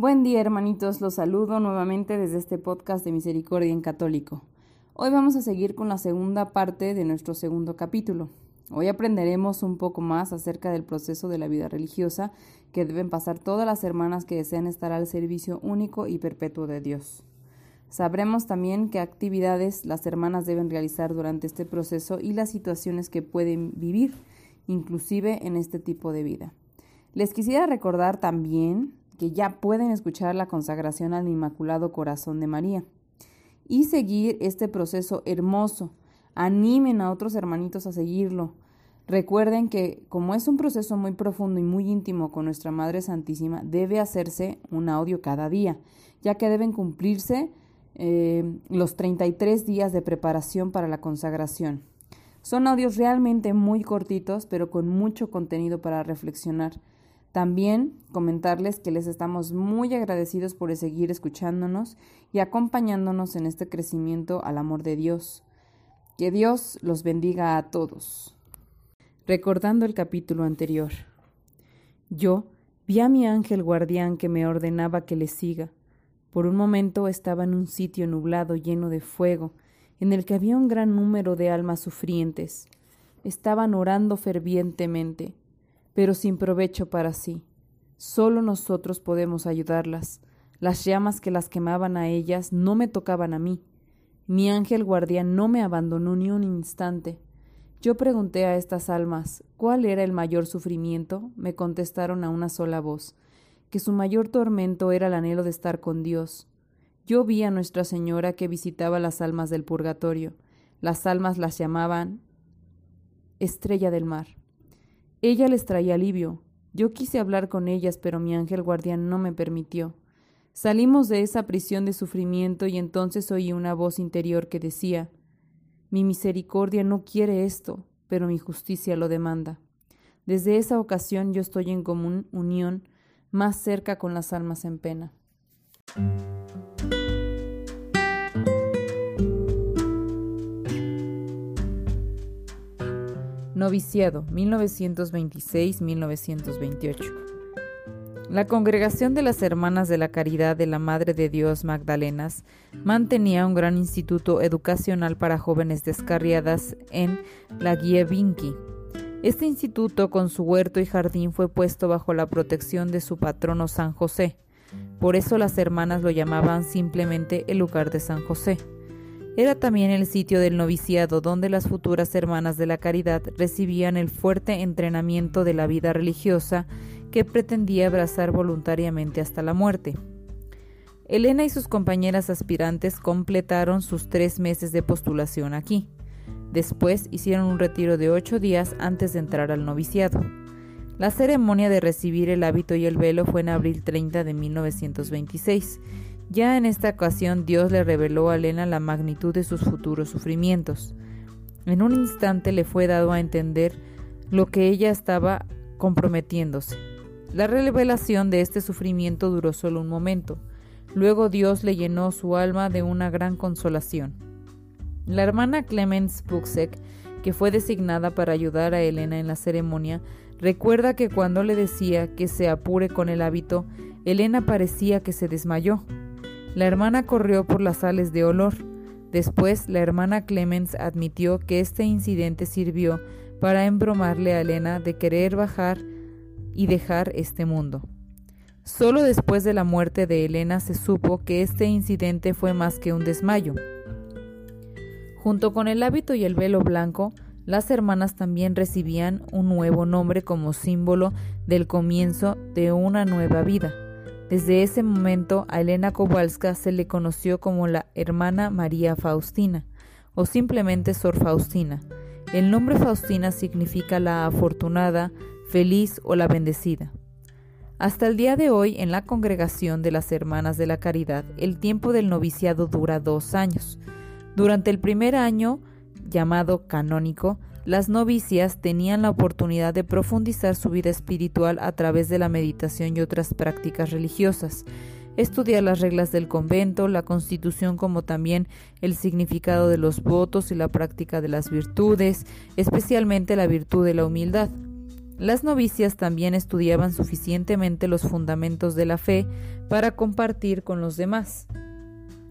Buen día hermanitos, los saludo nuevamente desde este podcast de Misericordia en Católico. Hoy vamos a seguir con la segunda parte de nuestro segundo capítulo. Hoy aprenderemos un poco más acerca del proceso de la vida religiosa que deben pasar todas las hermanas que desean estar al servicio único y perpetuo de Dios. Sabremos también qué actividades las hermanas deben realizar durante este proceso y las situaciones que pueden vivir, inclusive en este tipo de vida. Les quisiera recordar también que ya pueden escuchar la consagración al Inmaculado Corazón de María y seguir este proceso hermoso. Animen a otros hermanitos a seguirlo. Recuerden que como es un proceso muy profundo y muy íntimo con nuestra Madre Santísima, debe hacerse un audio cada día, ya que deben cumplirse eh, los 33 días de preparación para la consagración. Son audios realmente muy cortitos, pero con mucho contenido para reflexionar. También comentarles que les estamos muy agradecidos por seguir escuchándonos y acompañándonos en este crecimiento al amor de Dios. Que Dios los bendiga a todos. Recordando el capítulo anterior. Yo vi a mi ángel guardián que me ordenaba que le siga. Por un momento estaba en un sitio nublado lleno de fuego, en el que había un gran número de almas sufrientes. Estaban orando fervientemente pero sin provecho para sí. Solo nosotros podemos ayudarlas. Las llamas que las quemaban a ellas no me tocaban a mí. Mi ángel guardián no me abandonó ni un instante. Yo pregunté a estas almas cuál era el mayor sufrimiento. Me contestaron a una sola voz, que su mayor tormento era el anhelo de estar con Dios. Yo vi a Nuestra Señora que visitaba las almas del purgatorio. Las almas las llamaban estrella del mar. Ella les traía alivio. Yo quise hablar con ellas, pero mi ángel guardián no me permitió. Salimos de esa prisión de sufrimiento y entonces oí una voz interior que decía Mi misericordia no quiere esto, pero mi justicia lo demanda. Desde esa ocasión yo estoy en común unión más cerca con las almas en pena. Noviciado 1926-1928. La Congregación de las Hermanas de la Caridad de la Madre de Dios Magdalenas mantenía un gran instituto educacional para jóvenes descarriadas en la Gievinki. Este instituto, con su huerto y jardín, fue puesto bajo la protección de su patrono San José. Por eso las hermanas lo llamaban simplemente el lugar de San José. Era también el sitio del noviciado donde las futuras hermanas de la caridad recibían el fuerte entrenamiento de la vida religiosa que pretendía abrazar voluntariamente hasta la muerte. Elena y sus compañeras aspirantes completaron sus tres meses de postulación aquí. Después hicieron un retiro de ocho días antes de entrar al noviciado. La ceremonia de recibir el hábito y el velo fue en abril 30 de 1926 ya en esta ocasión Dios le reveló a Elena la magnitud de sus futuros sufrimientos. En un instante le fue dado a entender lo que ella estaba comprometiéndose. La revelación de este sufrimiento duró solo un momento. Luego Dios le llenó su alma de una gran consolación. La hermana Clemens Buxek, que fue designada para ayudar a Elena en la ceremonia, recuerda que cuando le decía que se apure con el hábito, Elena parecía que se desmayó. La hermana corrió por las sales de olor. Después, la hermana Clemens admitió que este incidente sirvió para embromarle a Elena de querer bajar y dejar este mundo. Solo después de la muerte de Elena se supo que este incidente fue más que un desmayo. Junto con el hábito y el velo blanco, las hermanas también recibían un nuevo nombre como símbolo del comienzo de una nueva vida. Desde ese momento a Elena Kowalska se le conoció como la hermana María Faustina o simplemente Sor Faustina. El nombre Faustina significa la afortunada, feliz o la bendecida. Hasta el día de hoy, en la congregación de las Hermanas de la Caridad, el tiempo del noviciado dura dos años. Durante el primer año, llamado canónico, las novicias tenían la oportunidad de profundizar su vida espiritual a través de la meditación y otras prácticas religiosas, estudiar las reglas del convento, la constitución como también el significado de los votos y la práctica de las virtudes, especialmente la virtud de la humildad. Las novicias también estudiaban suficientemente los fundamentos de la fe para compartir con los demás.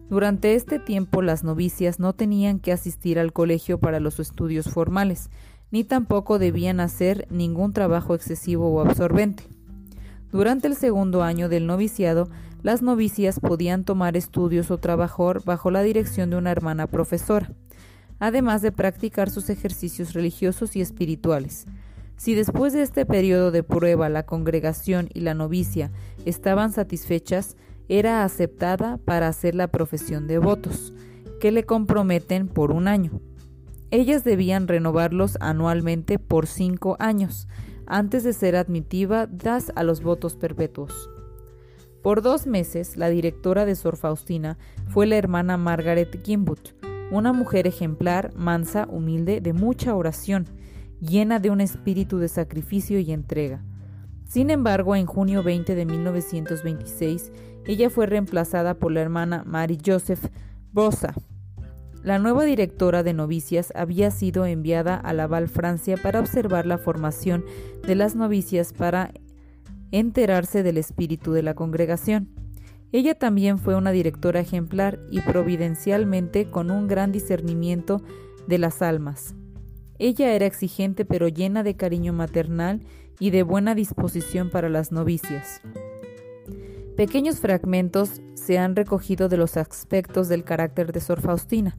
Durante este tiempo las novicias no tenían que asistir al colegio para los estudios formales, ni tampoco debían hacer ningún trabajo excesivo o absorbente. Durante el segundo año del noviciado, las novicias podían tomar estudios o trabajar bajo la dirección de una hermana profesora, además de practicar sus ejercicios religiosos y espirituales. Si después de este periodo de prueba la congregación y la novicia estaban satisfechas, era aceptada para hacer la profesión de votos, que le comprometen por un año. Ellas debían renovarlos anualmente por cinco años, antes de ser admitidas a los votos perpetuos. Por dos meses, la directora de Sor Faustina fue la hermana Margaret Gimbut, una mujer ejemplar, mansa, humilde, de mucha oración, llena de un espíritu de sacrificio y entrega. Sin embargo, en junio 20 de 1926, ella fue reemplazada por la hermana Mary Joseph Bosa. La nueva directora de novicias había sido enviada a Laval, Francia, para observar la formación de las novicias para enterarse del espíritu de la congregación. Ella también fue una directora ejemplar y providencialmente con un gran discernimiento de las almas. Ella era exigente pero llena de cariño maternal y de buena disposición para las novicias. Pequeños fragmentos se han recogido de los aspectos del carácter de Sor Faustina.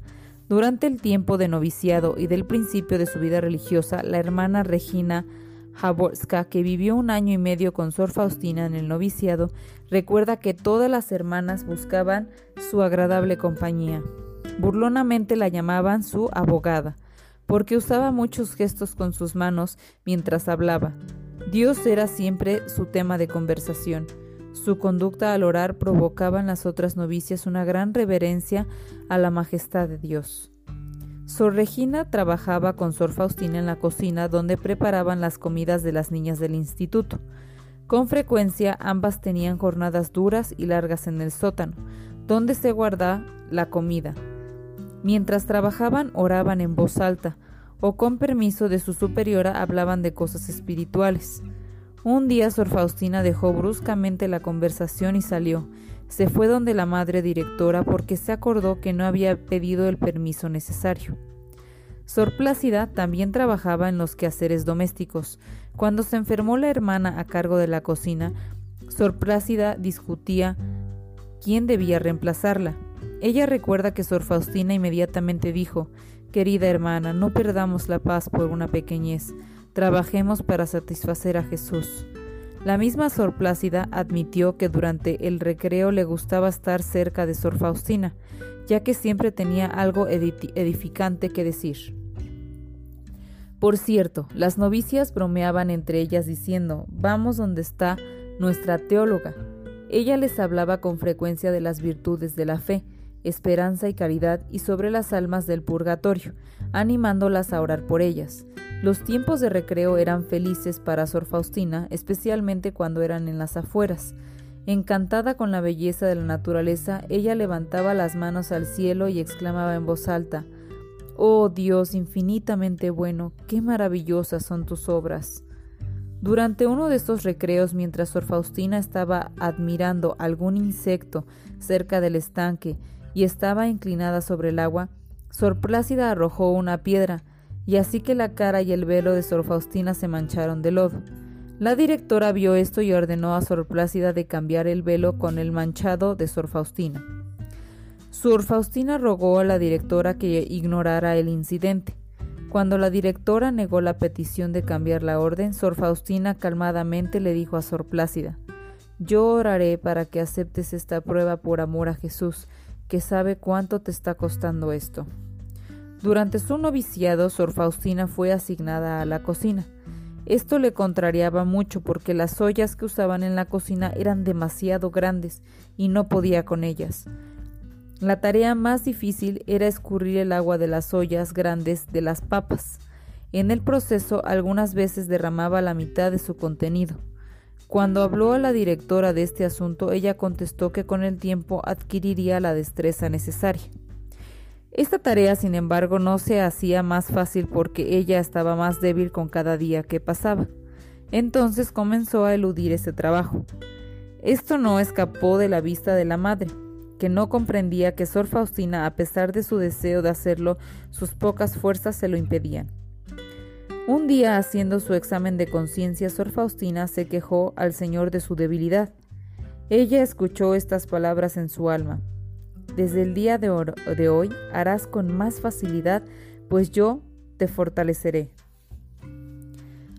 Durante el tiempo de noviciado y del principio de su vida religiosa, la hermana Regina Jaborska, que vivió un año y medio con Sor Faustina en el noviciado, recuerda que todas las hermanas buscaban su agradable compañía. Burlonamente la llamaban su abogada, porque usaba muchos gestos con sus manos mientras hablaba. Dios era siempre su tema de conversación. Su conducta al orar provocaba en las otras novicias una gran reverencia a la majestad de Dios. Sor Regina trabajaba con Sor Faustina en la cocina donde preparaban las comidas de las niñas del instituto. Con frecuencia ambas tenían jornadas duras y largas en el sótano, donde se guarda la comida. Mientras trabajaban oraban en voz alta, o con permiso de su superiora hablaban de cosas espirituales. Un día Sor Faustina dejó bruscamente la conversación y salió. Se fue donde la madre directora porque se acordó que no había pedido el permiso necesario. Sor Plácida también trabajaba en los quehaceres domésticos. Cuando se enfermó la hermana a cargo de la cocina, Sor Plácida discutía quién debía reemplazarla. Ella recuerda que Sor Faustina inmediatamente dijo Querida hermana, no perdamos la paz por una pequeñez, trabajemos para satisfacer a Jesús. La misma Sor Plácida admitió que durante el recreo le gustaba estar cerca de Sor Faustina, ya que siempre tenía algo edificante que decir. Por cierto, las novicias bromeaban entre ellas diciendo, vamos donde está nuestra teóloga. Ella les hablaba con frecuencia de las virtudes de la fe, esperanza y caridad y sobre las almas del purgatorio, animándolas a orar por ellas. Los tiempos de recreo eran felices para Sor Faustina, especialmente cuando eran en las afueras. Encantada con la belleza de la naturaleza, ella levantaba las manos al cielo y exclamaba en voz alta Oh Dios infinitamente bueno, qué maravillosas son tus obras. Durante uno de estos recreos, mientras Sor Faustina estaba admirando algún insecto cerca del estanque y estaba inclinada sobre el agua, Sor Plácida arrojó una piedra, y así que la cara y el velo de Sor Faustina se mancharon de lodo. La directora vio esto y ordenó a Sor Plácida de cambiar el velo con el manchado de Sor Faustina. Sor Faustina rogó a la directora que ignorara el incidente. Cuando la directora negó la petición de cambiar la orden, Sor Faustina calmadamente le dijo a Sor Plácida, Yo oraré para que aceptes esta prueba por amor a Jesús, que sabe cuánto te está costando esto. Durante su noviciado, Sor Faustina fue asignada a la cocina. Esto le contrariaba mucho porque las ollas que usaban en la cocina eran demasiado grandes y no podía con ellas. La tarea más difícil era escurrir el agua de las ollas grandes de las papas. En el proceso algunas veces derramaba la mitad de su contenido. Cuando habló a la directora de este asunto, ella contestó que con el tiempo adquiriría la destreza necesaria. Esta tarea, sin embargo, no se hacía más fácil porque ella estaba más débil con cada día que pasaba. Entonces comenzó a eludir ese trabajo. Esto no escapó de la vista de la madre, que no comprendía que Sor Faustina, a pesar de su deseo de hacerlo, sus pocas fuerzas se lo impedían. Un día, haciendo su examen de conciencia, Sor Faustina se quejó al Señor de su debilidad. Ella escuchó estas palabras en su alma. Desde el día de, hoy harás con más facilidad, pues yo te fortaleceré.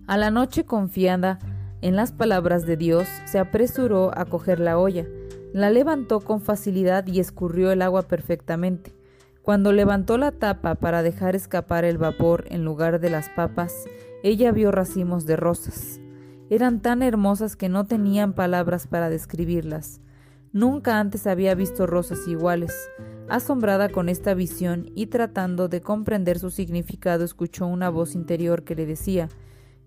A la noche confiada en las palabras de Dios, se apresuró a coger la olla, la levantó con facilidad y escurrió el agua perfectamente. Cuando levantó la tapa para dejar escapar el vapor en lugar de las papas, ella vio racimos de rosas. Eran tan hermosas que no tenían palabras para describirlas. Nunca antes había visto rosas iguales. Asombrada con esta visión y tratando de comprender su significado, escuchó una voz interior que le decía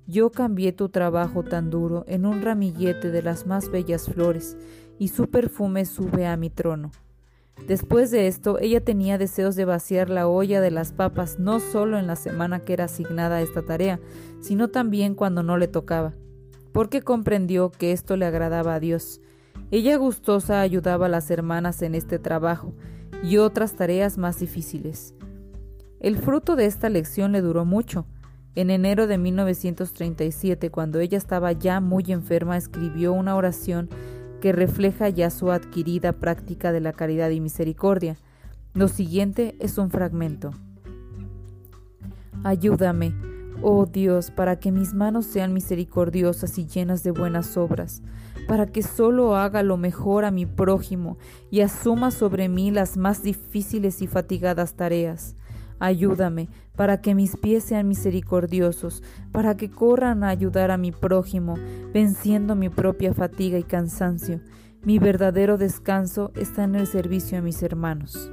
Yo cambié tu trabajo tan duro en un ramillete de las más bellas flores, y su perfume sube a mi trono. Después de esto, ella tenía deseos de vaciar la olla de las papas no solo en la semana que era asignada a esta tarea, sino también cuando no le tocaba, porque comprendió que esto le agradaba a Dios. Ella gustosa ayudaba a las hermanas en este trabajo y otras tareas más difíciles. El fruto de esta lección le duró mucho. En enero de 1937, cuando ella estaba ya muy enferma, escribió una oración que refleja ya su adquirida práctica de la caridad y misericordia. Lo siguiente es un fragmento. Ayúdame, oh Dios, para que mis manos sean misericordiosas y llenas de buenas obras, para que solo haga lo mejor a mi prójimo y asuma sobre mí las más difíciles y fatigadas tareas. Ayúdame para que mis pies sean misericordiosos, para que corran a ayudar a mi prójimo, venciendo mi propia fatiga y cansancio. Mi verdadero descanso está en el servicio a mis hermanos.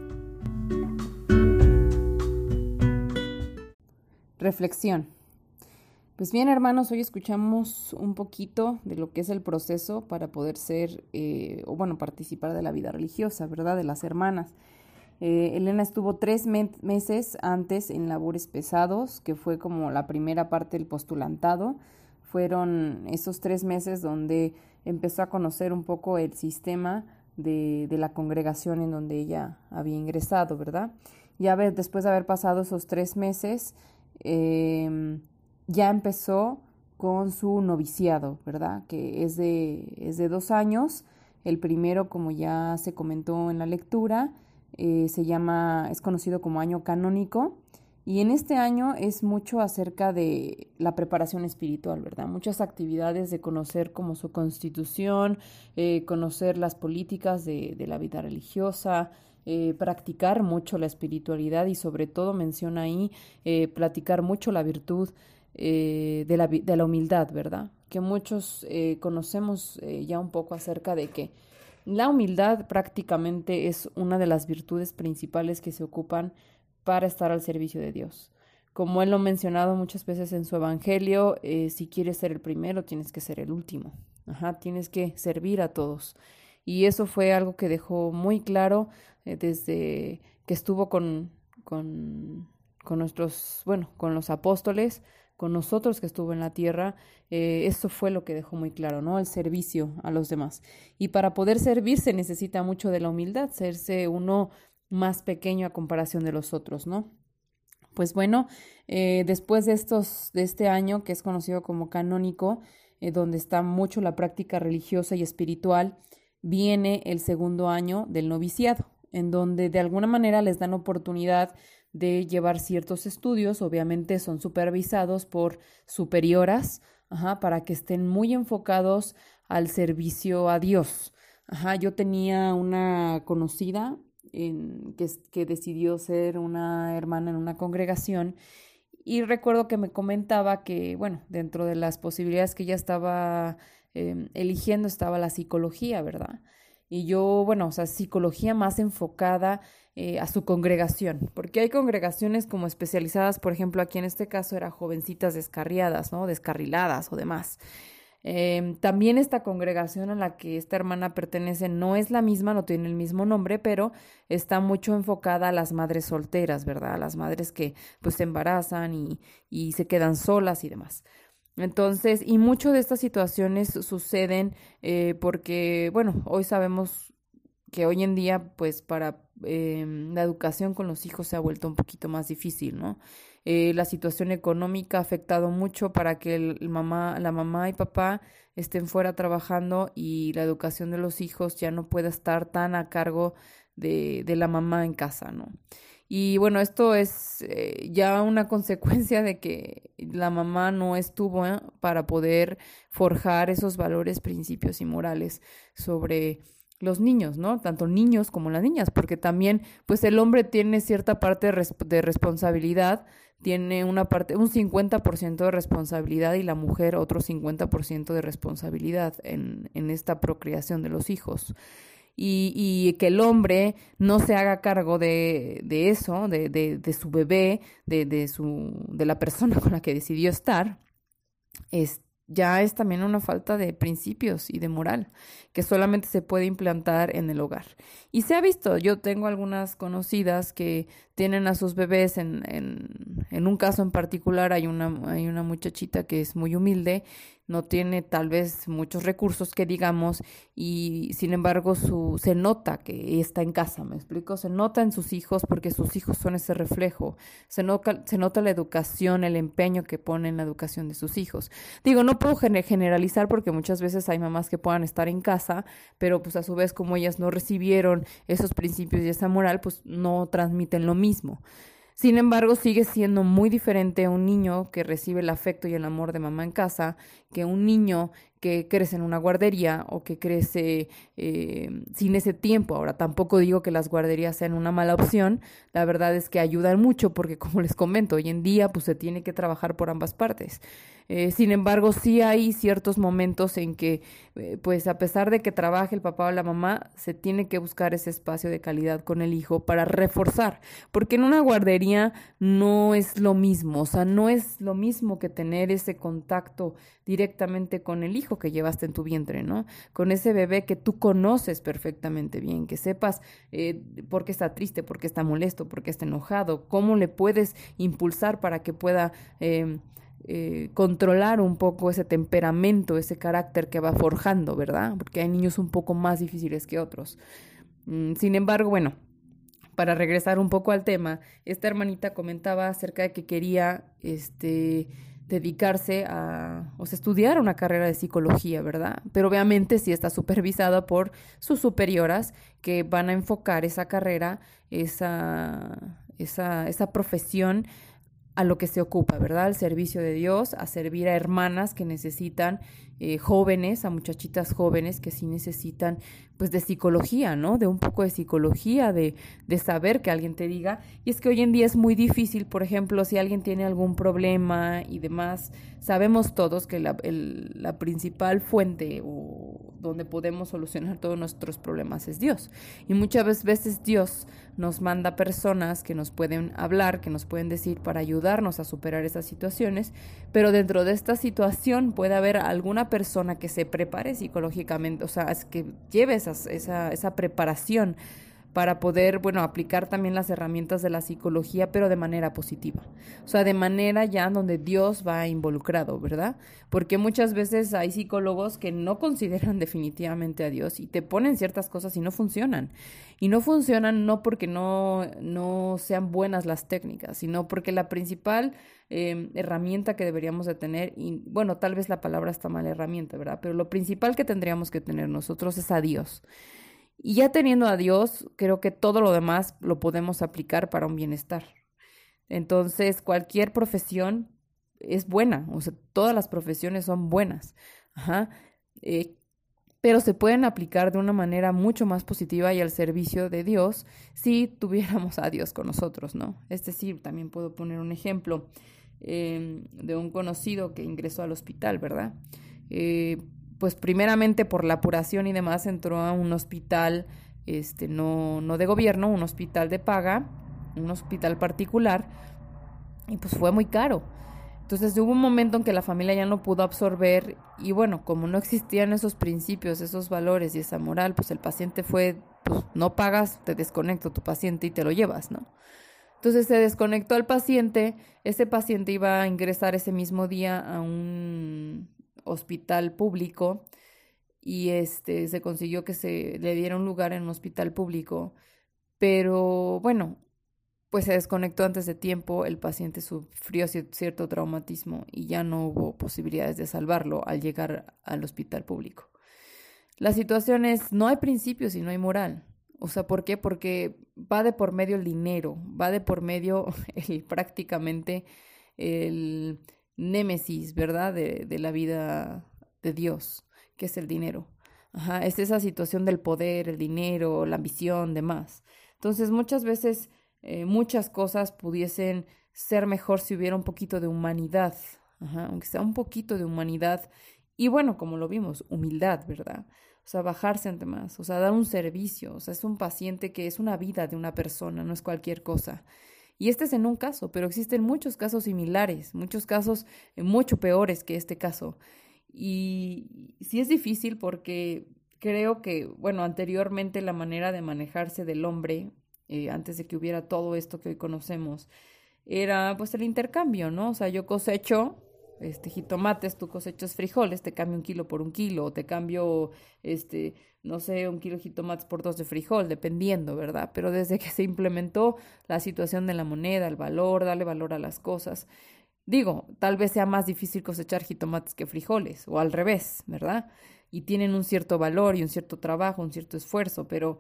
Reflexión. Pues bien, hermanos, hoy escuchamos un poquito de lo que es el proceso para poder ser, eh, o bueno, participar de la vida religiosa, ¿verdad? De las hermanas. Eh, Elena estuvo tres meses antes en labores pesados, que fue como la primera parte del postulantado. Fueron esos tres meses donde empezó a conocer un poco el sistema de, la congregación en donde ella había ingresado, ¿verdad? Ya después de haber pasado esos tres meses, em, ya empezó con su noviciado, ¿verdad? Que es de, es de dos años. El primero, como ya se comentó en la lectura, eh, se llama, es conocido como año canónico. Y en este año es mucho acerca de la preparación espiritual, ¿verdad? Muchas actividades de conocer como su constitución, eh, conocer las políticas de, la vida religiosa, eh, practicar mucho la espiritualidad y sobre todo menciona ahí platicar mucho la virtud de, la, de la humildad, ¿verdad? Que muchos conocemos ya un poco acerca de que la humildad prácticamente es una de las virtudes principales que se ocupan para estar al servicio de Dios. Como él lo ha mencionado muchas veces en su Evangelio, eh, si quieres ser el primero, tienes que ser el último. Ajá, tienes que servir a todos. Y eso fue algo que dejó muy claro eh, desde que estuvo con, con, con nuestros, bueno, con los apóstoles, con nosotros que estuvo en la tierra, eh, eso fue lo que dejó muy claro, ¿no? El servicio a los demás. Y para poder servir se necesita mucho de la humildad, serse uno más pequeño a comparación de los otros, ¿no? Pues bueno, eh, después de estos, de este año que es conocido como canónico, eh, donde está mucho la práctica religiosa y espiritual, viene el segundo año del noviciado, en donde de alguna manera les dan oportunidad de llevar ciertos estudios, obviamente son supervisados por superioras, para que estén muy enfocados al servicio a Dios. Ajá, yo tenía una conocida en, que, que decidió ser una hermana en una congregación Y recuerdo que me comentaba que, bueno, dentro de las posibilidades que ella estaba em, eligiendo estaba la psicología, ¿verdad? Y yo, bueno, o sea, psicología más enfocada eh, a su congregación, porque hay congregaciones como especializadas, por ejemplo, aquí en este caso era jovencitas descarriadas, ¿no? Descarriladas o demás. Em, también esta congregación a la que esta hermana pertenece no es la misma, no tiene el mismo nombre, pero está mucho enfocada a las madres solteras, ¿verdad? A las madres que pues se embarazan y, y se quedan solas y demás. Entonces, y mucho de estas situaciones suceden eh, porque, bueno, hoy sabemos que hoy en día, pues para em, la educación con los hijos se ha vuelto un poquito más difícil, ¿no? Eh, la situación económica ha afectado mucho para que el, mamá, la mamá y papá estén fuera trabajando y la educación de los hijos ya no pueda estar tan a cargo de, de la mamá en casa, ¿no? Y bueno, esto es eh, ya una consecuencia de que la mamá no estuvo ¿eh? para poder forjar esos valores, principios y morales sobre los niños, ¿no? Tanto niños como las niñas, porque también, pues el hombre tiene cierta parte de, responsabilidad, tiene una parte, un 50% de responsabilidad y la mujer otro 50% de responsabilidad en, en esta procreación de los hijos. Y, que el hombre no se haga cargo de, de eso, de, de, de, su bebé, de, de, su, de la persona con la que decidió estar, es, ya es también una falta de principios y de moral que solamente se puede implantar en el hogar. Y se ha visto, yo tengo algunas conocidas que tienen a sus bebés, en, en, en un caso en particular hay una, hay una muchachita que es muy humilde no tiene tal vez muchos recursos que digamos y sin embargo su se nota que está en casa, ¿me explico? Se nota en sus hijos porque sus hijos son ese reflejo. Se nota se nota la educación, el empeño que pone en la educación de sus hijos. Digo, no puedo generalizar porque muchas veces hay mamás que puedan estar en casa, pero pues a su vez como ellas no recibieron esos principios y esa moral, pues no transmiten lo mismo. Sin embargo, sigue siendo muy diferente un niño que recibe el afecto y el amor de mamá en casa que un niño que crece en una guardería o que crece eh, sin ese tiempo. Ahora, tampoco digo que las guarderías sean una mala opción, la verdad es que ayudan mucho porque, como les comento, hoy en día pues se tiene que trabajar por ambas partes. Eh, sin embargo, sí hay ciertos momentos en que, eh, pues a pesar de que trabaje el papá o la mamá, se tiene que buscar ese espacio de calidad con el hijo para reforzar, porque en una guardería no es lo mismo, o sea, no es lo mismo que tener ese contacto directamente con el hijo que llevaste en tu vientre, ¿no? Con ese bebé que tú conoces perfectamente bien, que sepas eh, por qué está triste, por qué está molesto, por qué está enojado, cómo le puedes impulsar para que pueda... Eh, controlar un poco ese temperamento, ese carácter que va forjando, ¿verdad? Porque hay niños un poco más difíciles que otros. Mm, sin embargo, bueno, para regresar un poco al tema, esta hermanita comentaba acerca de que quería este dedicarse a, o sea, estudiar una carrera de psicología, ¿verdad? Pero obviamente sí está supervisada por sus superioras que van a enfocar esa carrera, esa, esa, esa profesión a lo que se ocupa, ¿verdad? Al servicio de Dios, a servir a hermanas que necesitan eh, jóvenes, a muchachitas jóvenes que sí necesitan pues de psicología, ¿no? De un poco de psicología, de, de saber que alguien te diga. Y es que hoy en día es muy difícil, por ejemplo, si alguien tiene algún problema y demás, sabemos todos que la, la principal fuente o donde podemos solucionar todos nuestros problemas es Dios. Y muchas veces Dios nos manda personas que nos pueden hablar, que nos pueden decir para ayudarnos a superar esas situaciones, pero dentro de esta situación puede haber alguna persona que se prepare psicológicamente, o sea, es que lleve esa, esa preparación para poder, bueno, aplicar también las herramientas de la psicología, pero de manera positiva. O sea, de manera ya donde Dios va involucrado, ¿verdad? Porque muchas veces hay psicólogos que no consideran definitivamente a Dios y te ponen ciertas cosas y no funcionan. Y no funcionan no porque no, no sean buenas las técnicas, sino porque la principal eh, herramienta que deberíamos de tener, y bueno, tal vez la palabra está mal herramienta, ¿verdad? Pero lo principal que tendríamos que tener nosotros es a Dios. Y ya teniendo a Dios, creo que todo lo demás lo podemos aplicar para un bienestar. Entonces, cualquier profesión es buena, o sea, todas las profesiones son buenas, Ajá. Eh, pero se pueden aplicar de una manera mucho más positiva y al servicio de Dios si tuviéramos a Dios con nosotros, ¿no? Es decir, también puedo poner un ejemplo. em, de un conocido que ingresó al hospital, ¿verdad? Eh, pues primeramente por la apuración y demás entró a un hospital, este, no, no de gobierno, un hospital de paga, un hospital particular, y pues fue muy caro. Entonces hubo un momento en que la familia ya no pudo absorber y bueno, como no existían esos principios, esos valores y esa moral, pues el paciente fue, pues no pagas, te desconecto tu paciente y te lo llevas, ¿no? Entonces se desconectó al paciente, ese paciente iba a ingresar ese mismo día a un hospital público y este se consiguió que se le diera un lugar en un hospital público, pero bueno, pues se desconectó antes de tiempo, el paciente sufrió cierto traumatismo y ya no hubo posibilidades de salvarlo al llegar al hospital público. La situación es, no hay principios y no hay moral. O sea, ¿por qué? Porque va de por medio el dinero, va de por medio el, prácticamente el némesis, ¿verdad? De, de, la vida de Dios, que es el dinero. Ajá, es esa situación del poder, el dinero, la ambición, demás. Entonces, muchas veces eh, muchas cosas pudiesen ser mejor si hubiera un poquito de humanidad, aunque sea un poquito de humanidad. Y bueno, como lo vimos, humildad, ¿verdad? O sea, bajarse ante más, o sea, dar un servicio, o sea, es un paciente que es una vida de una persona, no es cualquier cosa. Y este es en un caso, pero existen muchos casos similares, muchos casos eh, mucho peores que este caso. Y sí es difícil porque creo que, bueno, anteriormente la manera de manejarse del hombre eh, antes de que hubiera todo esto que hoy conocemos, era pues el intercambio, ¿no? O sea, yo cosecho este jitomates, tú cosechas frijoles, te cambio un kilo por un kilo, o te cambio, este, no sé, un kilo de jitomates por dos de frijol, dependiendo, ¿verdad? Pero desde que se implementó la situación de la moneda, el valor, darle valor a las cosas, digo, tal vez sea más difícil cosechar jitomates que frijoles, o al revés, ¿verdad? Y tienen un cierto valor y un cierto trabajo, un cierto esfuerzo, pero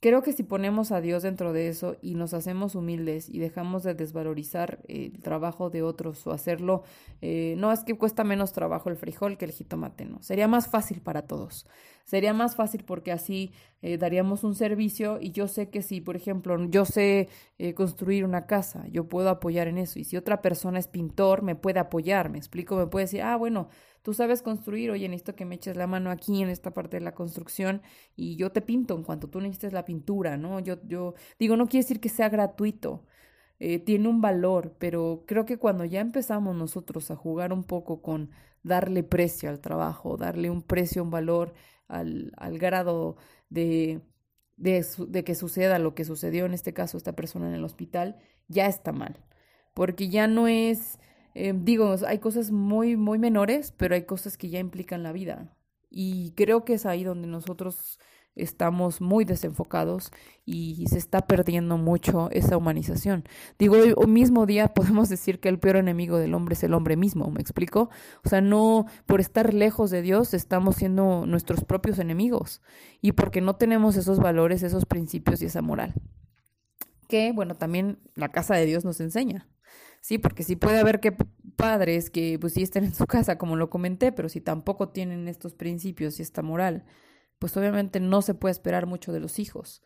Creo que si ponemos a Dios dentro de eso y nos hacemos humildes y dejamos de desvalorizar el trabajo de otros o hacerlo, eh, no es que cuesta menos trabajo el frijol que el jitomate, no, sería más fácil para todos. Sería más fácil porque así eh, daríamos un servicio y yo sé que si, por ejemplo, yo sé eh, construir una casa, yo puedo apoyar en eso y si otra persona es pintor, me puede apoyar, me explico, me puede decir, ah, bueno, tú sabes construir, oye, necesito que me eches la mano aquí en esta parte de la construcción y yo te pinto en cuanto tú necesites la pintura, ¿no? Yo, yo digo, no quiere decir que sea gratuito, eh, tiene un valor, pero creo que cuando ya empezamos nosotros a jugar un poco con darle precio al trabajo, darle un precio, un valor al, al grado de, de, de que suceda lo que sucedió en este caso esta persona en el hospital, ya está mal, porque ya no es eh, digo, hay cosas muy, muy menores, pero hay cosas que ya implican la vida. Y creo que es ahí donde nosotros estamos muy desenfocados y se está perdiendo mucho esa humanización. Digo, hoy mismo día podemos decir que el peor enemigo del hombre es el hombre mismo, ¿me explico? O sea, no por estar lejos de Dios estamos siendo nuestros propios enemigos y porque no tenemos esos valores, esos principios y esa moral. Que, bueno, también la casa de Dios nos enseña. Sí, porque sí puede haber que padres que pues sí estén en su casa, como lo comenté, pero si tampoco tienen estos principios y esta moral, pues obviamente no se puede esperar mucho de los hijos.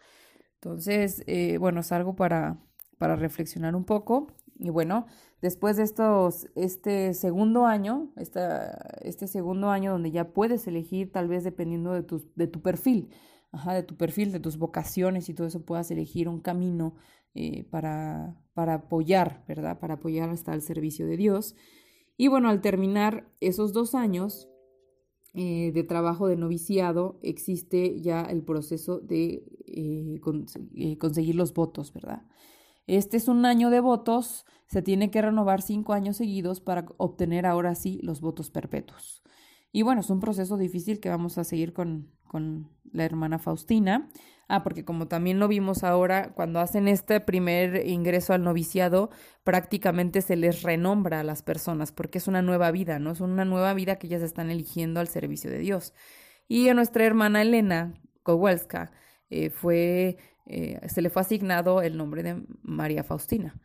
Entonces, eh, bueno, es algo para, para reflexionar un poco. Y bueno, después de estos, este segundo año, esta, este segundo año donde ya puedes elegir, tal vez dependiendo de tu, de tu perfil, ajá, de tu perfil, de tus vocaciones y todo eso, puedas elegir un camino eh, para, para apoyar, ¿verdad? Para apoyar hasta el servicio de Dios. Y bueno, al terminar esos dos años eh, de trabajo de noviciado, existe ya el proceso de eh, conseguir los votos, ¿verdad? Este es un año de votos, se tiene que renovar cinco años seguidos para obtener ahora sí los votos perpetuos. Y bueno, es un proceso difícil que vamos a seguir con, con la hermana Faustina. Ah, porque como también lo vimos ahora, cuando hacen este primer ingreso al noviciado, prácticamente se les renombra a las personas, porque es una nueva vida, ¿no? Es una nueva vida que ellas están eligiendo al servicio de Dios. Y a nuestra hermana Elena Kowalska eh, fue, eh, se le fue asignado el nombre de María Faustina.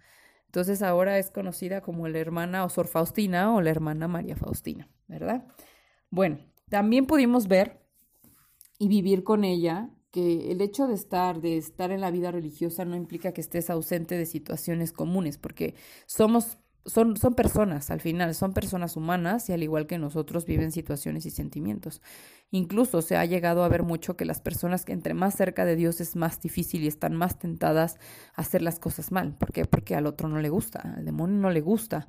Entonces ahora es conocida como la hermana o Sor Faustina o la hermana María Faustina, ¿verdad? Bueno, también pudimos ver y vivir con ella que el hecho de estar, de estar en la vida religiosa no implica que estés ausente de situaciones comunes, porque somos son, son personas al final, son personas humanas y al igual que nosotros viven situaciones y sentimientos. Incluso se ha llegado a ver mucho que las personas que entre más cerca de Dios es más difícil y están más tentadas a hacer las cosas mal. ¿Por qué? Porque al otro no le gusta, al demonio no le gusta.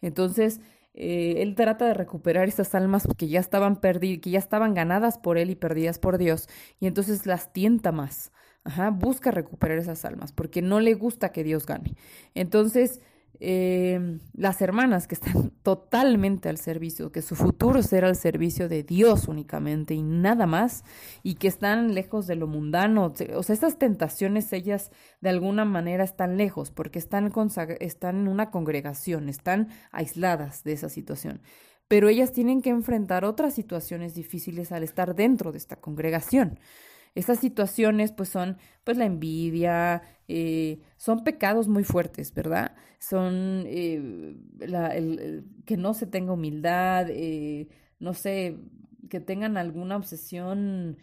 Entonces, eh, él trata de recuperar esas almas que ya estaban perdidas, que ya estaban ganadas por él y perdidas por Dios, y entonces las tienta más. Ajá, busca recuperar esas almas porque no le gusta que Dios gane. Entonces, eh, las hermanas que están totalmente al servicio, que su futuro será al servicio de Dios únicamente y nada más, y que están lejos de lo mundano. O sea, estas tentaciones ellas de alguna manera están lejos porque están, están en una congregación, están aisladas de esa situación. Pero ellas tienen que enfrentar otras situaciones difíciles al estar dentro de esta congregación. Estas situaciones pues son pues la envidia, eh, son pecados muy fuertes, ¿verdad? Son eh, que no se tenga humildad, eh, no sé, que tengan alguna obsesión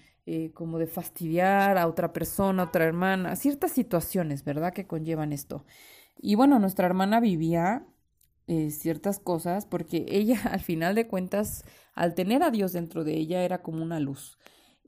como de fastidiar a otra persona, a otra hermana, ciertas situaciones, ¿verdad? Que conllevan esto. Y bueno, nuestra hermana vivía ciertas cosas porque ella al final de cuentas, al tener a Dios dentro de ella, era como una luz.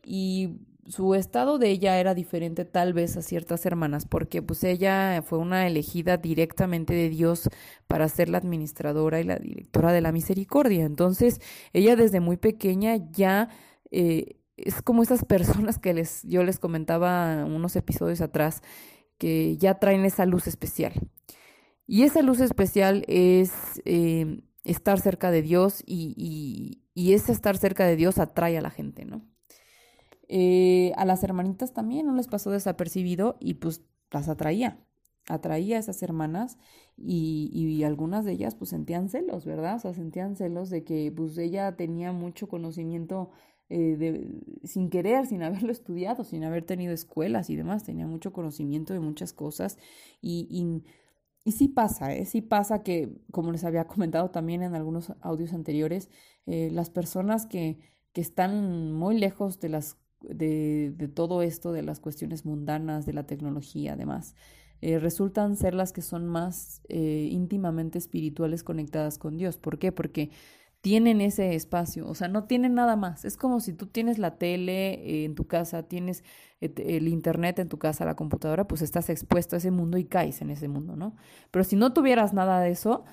Y su estado de ella era diferente tal vez a ciertas hermanas, porque pues ella fue una elegida directamente de Dios para ser la administradora y la directora de la misericordia. Entonces, ella desde muy pequeña ya eh, es como esas personas que les, yo les comentaba unos episodios atrás, que ya traen esa luz especial. Y esa luz especial es eh, estar cerca de Dios y, y, y ese estar cerca de Dios atrae a la gente, ¿no? Eh, a las hermanitas también no les pasó desapercibido y pues las atraía, atraía a esas hermanas y, y, algunas de ellas pues sentían celos, ¿verdad? O sea, sentían celos de que pues ella tenía mucho conocimiento eh, de, sin querer, sin haberlo estudiado, sin haber tenido escuelas y demás, tenía mucho conocimiento de muchas cosas y, y, sí pasa, ¿eh? sí pasa que, como les había comentado también en algunos audios anteriores, eh, las personas que, que están muy lejos de las de, de, todo esto, de las cuestiones mundanas, de la tecnología, además, eh, resultan ser las que son más eh, íntimamente espirituales conectadas con Dios. ¿Por qué? Porque tienen ese espacio, o sea, no tienen nada más. Es como si tú tienes la tele eh, en tu casa, tienes el internet en tu casa, la computadora, pues estás expuesto a ese mundo y caes en ese mundo, ¿no? Pero si no tuvieras nada de eso,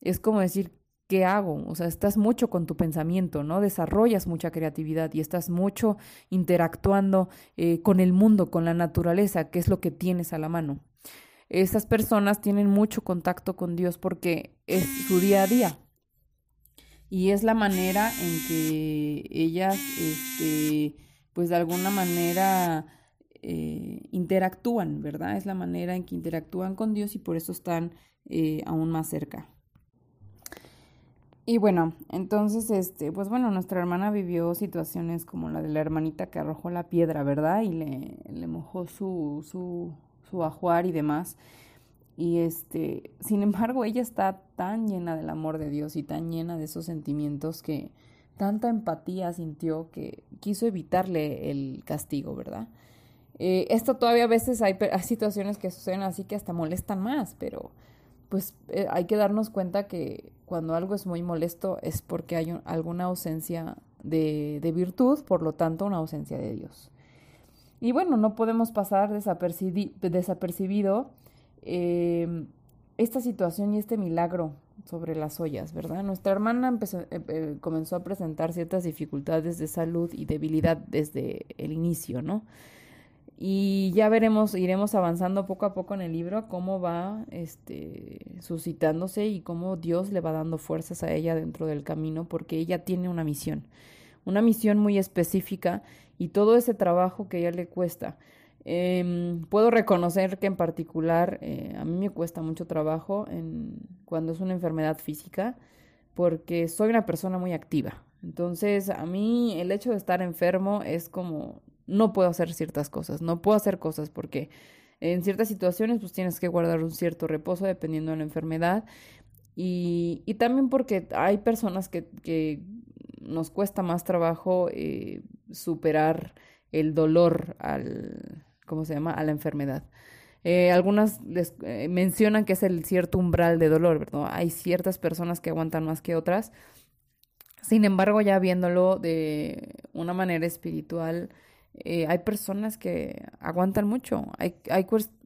es como decir, ¿qué hago? O sea, estás mucho con tu pensamiento, ¿no? Desarrollas mucha creatividad y estás mucho interactuando eh, con el mundo, con la naturaleza, que es lo que tienes a la mano. Esas personas tienen mucho contacto con Dios porque es su día a día. Y es la manera en que ellas, este, pues de alguna manera eh, interactúan, ¿verdad? Es la manera en que interactúan con Dios y por eso están eh, aún más cerca. Y bueno, entonces, este, pues bueno, nuestra hermana vivió situaciones como la de la hermanita que arrojó la piedra, ¿verdad? Y le, le mojó su, su, su ajuar y demás. Y este, sin embargo, ella está tan llena del amor de Dios y tan llena de esos sentimientos que tanta empatía sintió que quiso evitarle el castigo, ¿verdad? Eh, esto todavía a veces hay, hay situaciones que suceden así que hasta molestan más, pero pues eh, hay que darnos cuenta que cuando algo es muy molesto es porque hay alguna ausencia de, virtud, por lo tanto una ausencia de Dios. Y bueno, no podemos pasar desapercibido eh, esta situación y este milagro sobre las ollas, ¿verdad? Nuestra hermana eh, comenzó a presentar ciertas dificultades de salud y debilidad desde el inicio, ¿no? Y ya veremos, iremos avanzando poco a poco en el libro cómo va este, suscitándose y cómo Dios le va dando fuerzas a ella dentro del camino, porque ella tiene una misión, una misión muy específica y todo ese trabajo que ella le cuesta. Eh, puedo reconocer que en particular eh, a mí me cuesta mucho trabajo en, cuando es una enfermedad física, porque soy una persona muy activa. Entonces, a mí el hecho de estar enfermo es como no puedo hacer ciertas cosas, no puedo hacer cosas porque en ciertas situaciones pues tienes que guardar un cierto reposo dependiendo de la enfermedad y, y también porque hay personas que, que nos cuesta más trabajo eh, superar el dolor al, ¿cómo se llama?, a la enfermedad. Eh, algunas les eh, mencionan que es el cierto umbral de dolor, ¿verdad? Hay ciertas personas que aguantan más que otras. Sin embargo, ya viéndolo de una manera espiritual, eh, hay personas que aguantan mucho, hay,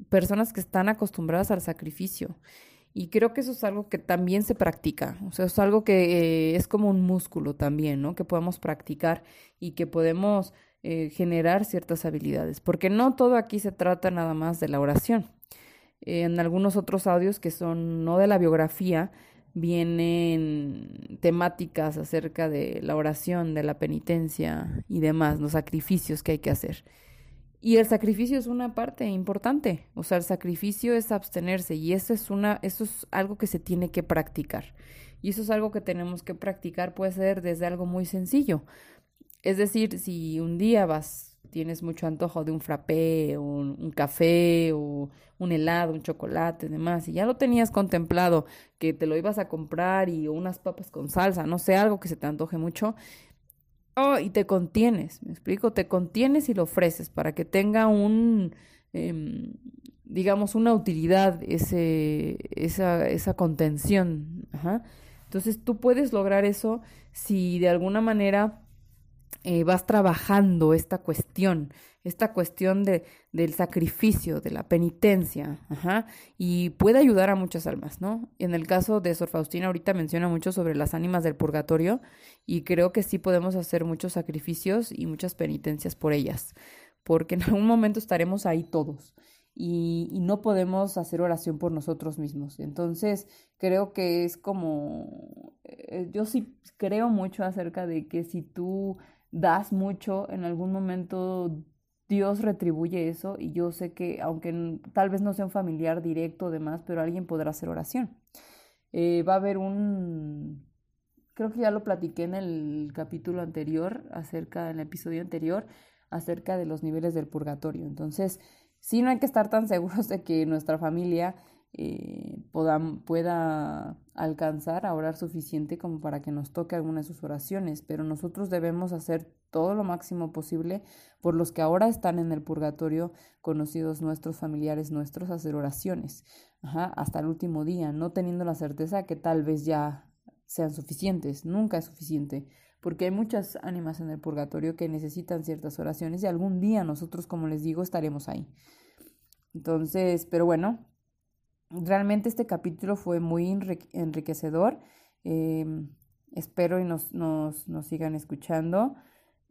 personas que están acostumbradas al sacrificio. Y creo que eso es algo que también se practica, o sea, es algo que es como un músculo también, ¿no? Que podemos practicar y que podemos eh, generar ciertas habilidades, porque no todo aquí se trata nada más de la oración. en algunos otros audios que son no de la biografía, vienen temáticas acerca de la oración, de la penitencia y demás, los sacrificios que hay que hacer. Y el sacrificio es una parte importante, o sea, el sacrificio es abstenerse y eso es una eso es algo que se tiene que practicar. Y eso es algo que tenemos que practicar, puede ser desde algo muy sencillo, es decir, si un día vas, tienes mucho antojo de un frappé, un, café, o un helado, un chocolate, demás, y ya lo tenías contemplado que te lo ibas a comprar y unas papas con salsa, no sé, algo que se te antoje mucho, oh, y te contienes, me explico, te contienes y lo ofreces para que tenga un, em, digamos, una utilidad ese, esa, esa contención. Entonces tú puedes lograr eso si de alguna manera eh, vas trabajando esta cuestión, esta cuestión de, del sacrificio, de la penitencia, ajá, y puede ayudar a muchas almas, ¿no? En el caso de Sor Faustina, ahorita menciona mucho sobre las ánimas del purgatorio, y creo que sí podemos hacer muchos sacrificios y muchas penitencias por ellas, porque en algún momento estaremos ahí todos. Y, no podemos hacer oración por nosotros mismos. Entonces, creo que es como, eh, yo sí creo mucho acerca de que si tú das mucho, en algún momento Dios retribuye eso y yo sé que aunque tal vez no sea un familiar directo o demás, pero alguien podrá hacer oración. Eh, va a haber un, creo que ya lo platiqué en el capítulo anterior, acerca, en el episodio anterior, acerca de los niveles del purgatorio. Entonces, sí no hay que estar tan seguros de que nuestra familia eh, pueda alcanzar a orar suficiente como para que nos toque alguna de sus oraciones, pero nosotros debemos hacer todo lo máximo posible por los que ahora están en el purgatorio, conocidos nuestros familiares nuestros, hacer oraciones hasta el último día, no teniendo la certeza que tal vez ya sean suficientes, nunca es suficiente, porque hay muchas ánimas en el purgatorio que necesitan ciertas oraciones y algún día nosotros, como les digo, estaremos ahí. Entonces, pero bueno, Realmente este capítulo fue muy enriquecedor. Em, espero y nos, nos, nos sigan escuchando.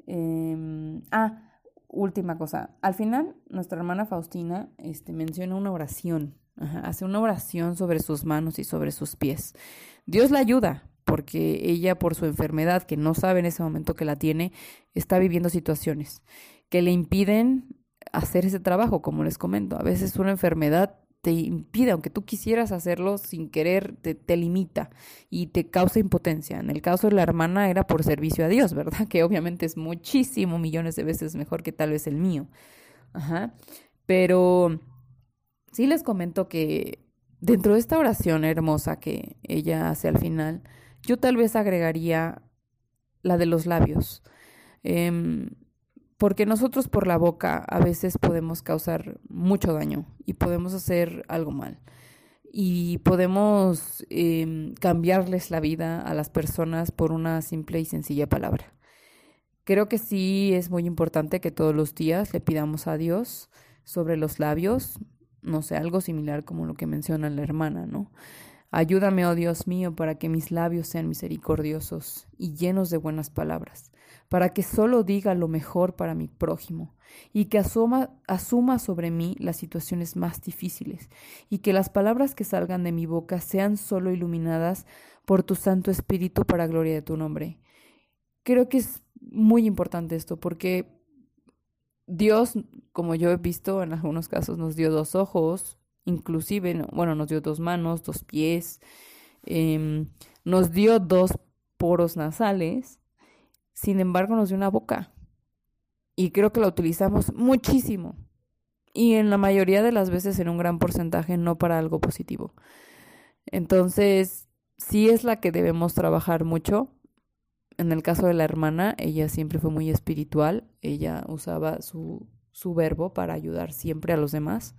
Em, ah, última cosa. Al final, nuestra hermana Faustina este, menciona una oración. hace una oración sobre sus manos y sobre sus pies. Dios la ayuda porque ella por su enfermedad, que no sabe en ese momento que la tiene, está viviendo situaciones que le impiden hacer ese trabajo, como les comento. A veces una enfermedad te impide, aunque tú quisieras hacerlo sin querer, te, limita y te causa impotencia. En el caso de la hermana era por servicio a Dios, ¿verdad? Que obviamente es muchísimo, millones de veces mejor que tal vez el mío. Ajá. Pero sí les comento que dentro de esta oración hermosa que ella hace al final, yo tal vez agregaría la de los labios. Eh, porque nosotros por la boca a veces podemos causar mucho daño y podemos hacer algo mal y podemos em, cambiarles la vida a las personas por una simple y sencilla palabra. Creo que sí es muy importante que todos los días le pidamos a Dios sobre los labios, no sé, algo similar como lo que menciona la hermana, ¿no? Ayúdame, oh Dios mío, para que mis labios sean misericordiosos y llenos de buenas palabras para que solo diga lo mejor para mi prójimo y que asuma, asuma sobre mí las situaciones más difíciles y que las palabras que salgan de mi boca sean solo iluminadas por tu Santo Espíritu para gloria de tu nombre. Creo que es muy importante esto porque Dios, como yo he visto en algunos casos, nos dio dos ojos, inclusive, bueno, nos dio dos manos, dos pies, em, nos dio dos poros nasales sin embargo, nos dio una boca. Y creo que la utilizamos muchísimo. Y en la mayoría de las veces en un gran porcentaje no para algo positivo. Entonces, sí es la que debemos trabajar mucho. En el caso de la hermana, ella siempre fue muy espiritual. Ella usaba su, su verbo para ayudar siempre a los demás.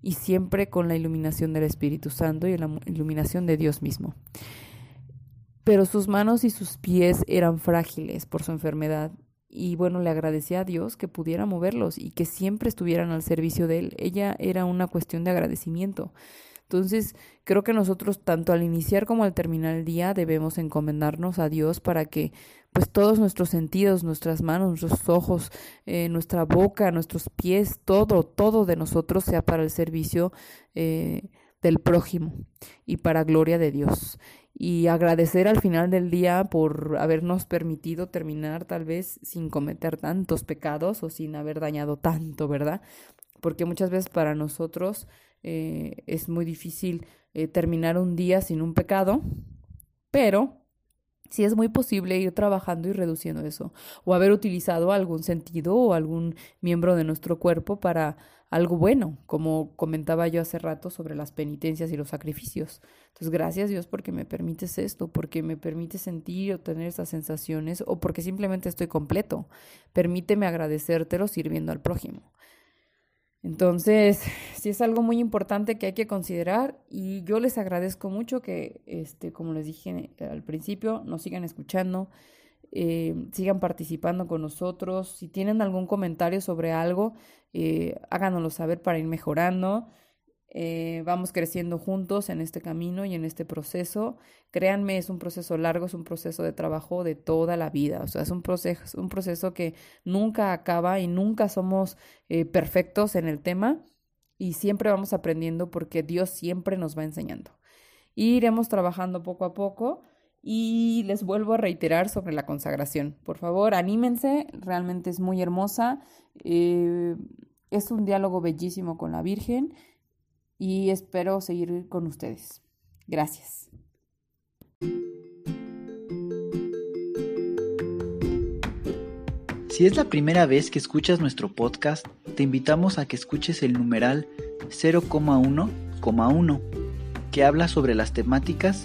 y siempre con la iluminación del Espíritu Santo y la iluminación de Dios mismo. Pero sus manos y sus pies eran frágiles por su enfermedad y bueno, le agradecía a Dios que pudiera moverlos y que siempre estuvieran al servicio de él. Ella era una cuestión de agradecimiento. Entonces, creo que nosotros, tanto al iniciar como al terminar el día, debemos encomendarnos a Dios para que, pues, todos nuestros sentidos, nuestras manos, nuestros ojos, eh, nuestra boca, nuestros pies, todo, todo de nosotros sea para el servicio eh, del prójimo y para gloria de Dios y agradecer al final del día por habernos permitido terminar tal vez sin cometer tantos pecados o sin haber dañado tanto, ¿verdad? Porque muchas veces para nosotros eh, es muy difícil eh, terminar un día sin un pecado, pero sí es muy posible ir trabajando y reduciendo eso, o haber utilizado algún sentido o algún miembro de nuestro cuerpo para algo bueno, como comentaba yo hace rato sobre las penitencias y los sacrificios. Entonces, gracias Dios porque me permites esto, porque me permite sentir o tener esas sensaciones, o porque simplemente estoy completo. Permíteme agradecértelo sirviendo al prójimo. Entonces, sí es algo muy importante que hay que considerar y yo les agradezco mucho que, este, como les dije al principio, nos sigan escuchando, eh, sigan participando con nosotros. Si tienen algún comentario sobre algo, eh, háganoslo saber para ir mejorando. Eh, vamos creciendo juntos en este camino y en este proceso. Créanme, es un proceso largo, es un proceso de trabajo de toda la vida. O sea, es un proceso, un proceso que nunca acaba y nunca somos eh, perfectos en el tema y siempre vamos aprendiendo porque Dios siempre nos va enseñando. iremos trabajando poco a poco y les vuelvo a reiterar sobre la consagración. Por favor, anímense, realmente es muy hermosa. Eh, es un diálogo bellísimo con la Virgen y espero seguir con ustedes. Gracias. Si es la primera vez que escuchas nuestro podcast, te invitamos a que escuches el numeral 0,1,1, que habla sobre las temáticas